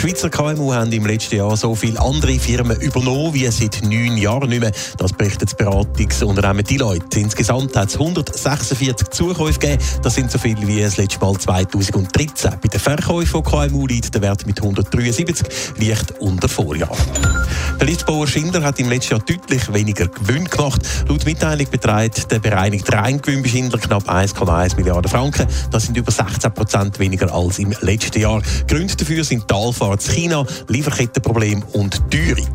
Schweizer KMU haben im letzten Jahr so viele andere Firmen übernommen wie seit neun Jahren nicht mehr. Das berichtet das Beratungsunternehmen Deloitte. Insgesamt hat es 146 Zukäufe gegeben. Das sind so viele wie das letzte Mal 2013. Bei den Verkäufen von KMU liegt der Wert mit 173 leicht unter Vorjahr. Der Liftbauer Schindler hat im letzten Jahr deutlich weniger Gewinn gemacht. Laut Mitteilung beträgt der bereinigte Reingewinn bei Schindler knapp 1,1 Milliarden Franken. Das sind über 16 Prozent weniger als im letzten Jahr. Gründe dafür sind Talfahrt in China, Lieferkettenprobleme und Teuerung.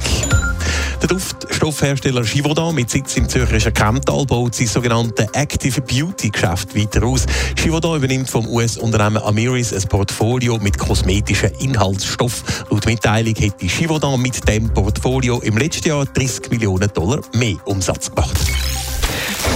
Der Duftstoffhersteller Givaudan mit Sitz im Zürcher Kemptal baut sein sogenanntes Active Beauty Geschäft weiter aus. Givaudan übernimmt vom US-Unternehmen Amiris ein Portfolio mit kosmetischen Inhaltsstoffen. Laut Mitteilung hätte Givaudan mit dem Portfolio im letzten Jahr 30 Millionen Dollar mehr Umsatz gemacht.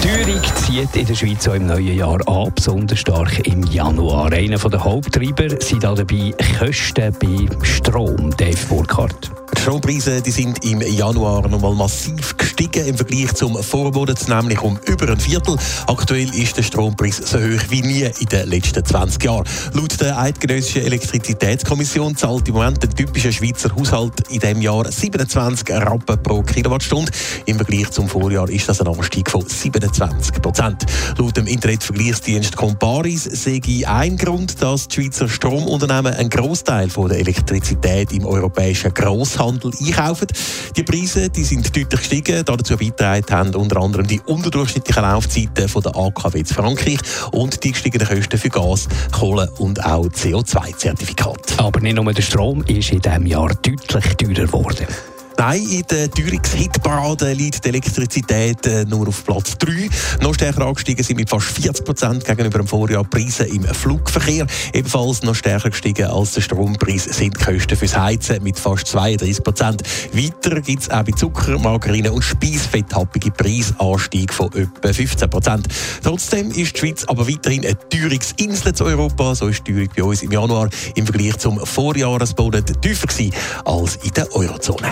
Teuerung zieht in der Schweiz auch im neuen Jahr an, besonders stark im Januar. Einer der Haupttreiber sind dabei Kosten beim Strom, Dave Burkhardt. Die Strompreise die sind im Januar nochmal massiv gestiegen im Vergleich zum Vormonat, nämlich um über ein Viertel. Aktuell ist der Strompreis so hoch wie nie in den letzten 20 Jahren. Laut der Eidgenössischen Elektrizitätskommission zahlt im Moment der typische Schweizer Haushalt in diesem Jahr 27 Rappen pro Kilowattstunde. Im Vergleich zum Vorjahr ist das ein Anstieg von 27 Prozent. Laut dem Internetvergleichsdienst Comparis sehe ein Grund, dass die Schweizer Stromunternehmen einen Großteil der Elektrizität im europäischen Einzelhandel einkaufen. Die Preise die sind deutlich gestiegen. Dazu beigetragen haben unter anderem die unterdurchschnittlichen Laufzeiten von der AKW in Frankreich und die gestiegenen Kosten für Gas, Kohle und auch CO2-Zertifikate. Aber nicht nur der Strom ist in diesem Jahr deutlich teurer geworden. Nein, in der Teuerungshitparade liegt die Elektrizität äh, nur auf Platz 3. Noch stärker angestiegen sind mit fast 40 Prozent gegenüber dem Vorjahr Preise im Flugverkehr. Ebenfalls noch stärker gestiegen als der Strompreis sind die Kosten fürs Heizen mit fast 32 Prozent. Weiter gibt es auch bei Zucker, Margarine und Speisfett happige Preisanstieg von etwa 15 Prozent. Trotzdem ist die Schweiz aber weiterhin eine Teuerungsinsel zu Europa. So ist die Teuerung bei uns im Januar im Vergleich zum Vorjahresmonat tiefer gewesen als in der Eurozone.